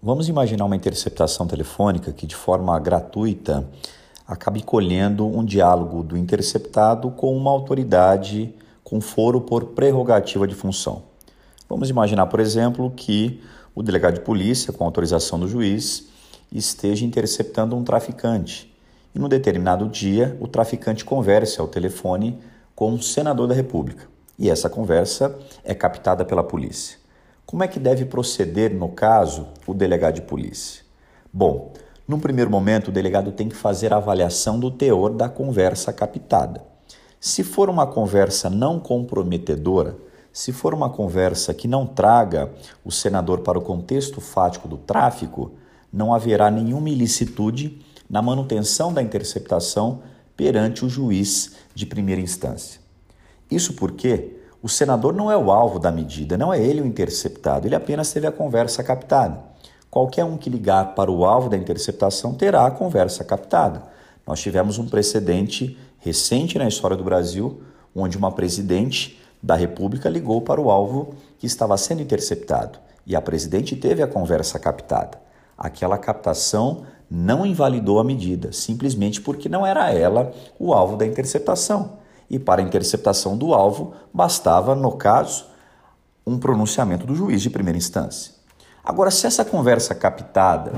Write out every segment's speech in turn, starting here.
Vamos imaginar uma interceptação telefônica que, de forma gratuita, acabe colhendo um diálogo do interceptado com uma autoridade com foro por prerrogativa de função. Vamos imaginar, por exemplo, que o delegado de polícia, com autorização do juiz, esteja interceptando um traficante. E num determinado dia, o traficante converse ao telefone com um senador da República. E essa conversa é captada pela polícia. Como é que deve proceder, no caso, o delegado de polícia? Bom, num primeiro momento, o delegado tem que fazer a avaliação do teor da conversa captada. Se for uma conversa não comprometedora, se for uma conversa que não traga o senador para o contexto fático do tráfico, não haverá nenhuma ilicitude na manutenção da interceptação perante o juiz de primeira instância. Isso porque o senador não é o alvo da medida, não é ele o interceptado, ele apenas teve a conversa captada. Qualquer um que ligar para o alvo da interceptação terá a conversa captada. Nós tivemos um precedente recente na história do Brasil, onde uma presidente da República ligou para o alvo que estava sendo interceptado e a presidente teve a conversa captada. Aquela captação não invalidou a medida, simplesmente porque não era ela o alvo da interceptação e para a interceptação do alvo bastava, no caso, um pronunciamento do juiz de primeira instância. Agora, se essa conversa captada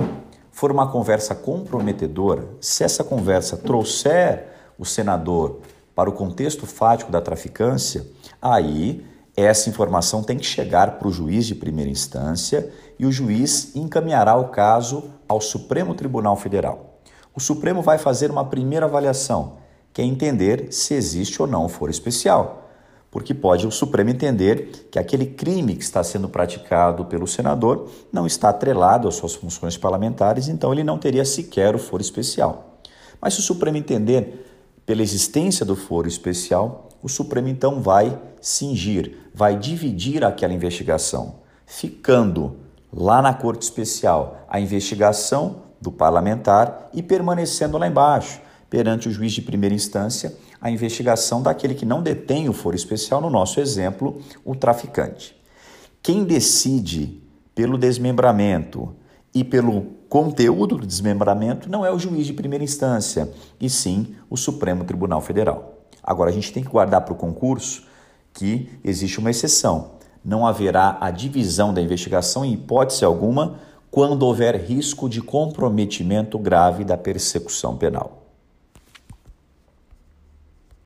for uma conversa comprometedora, se essa conversa trouxer o senador para o contexto fático da traficância, aí essa informação tem que chegar para o juiz de primeira instância e o juiz encaminhará o caso ao Supremo Tribunal Federal. O Supremo vai fazer uma primeira avaliação que é entender se existe ou não foro especial, porque pode o Supremo entender que aquele crime que está sendo praticado pelo senador não está atrelado às suas funções parlamentares, então ele não teria sequer o foro especial. Mas se o Supremo entender pela existência do foro especial, o Supremo então vai cingir, vai dividir aquela investigação, ficando lá na Corte Especial a investigação do parlamentar e permanecendo lá embaixo perante o juiz de primeira instância a investigação daquele que não detém o foro especial, no nosso exemplo, o traficante. Quem decide pelo desmembramento e pelo conteúdo do desmembramento não é o juiz de primeira instância, e sim o Supremo Tribunal Federal. Agora, a gente tem que guardar para o concurso que existe uma exceção. Não haverá a divisão da investigação em hipótese alguma quando houver risco de comprometimento grave da persecução penal.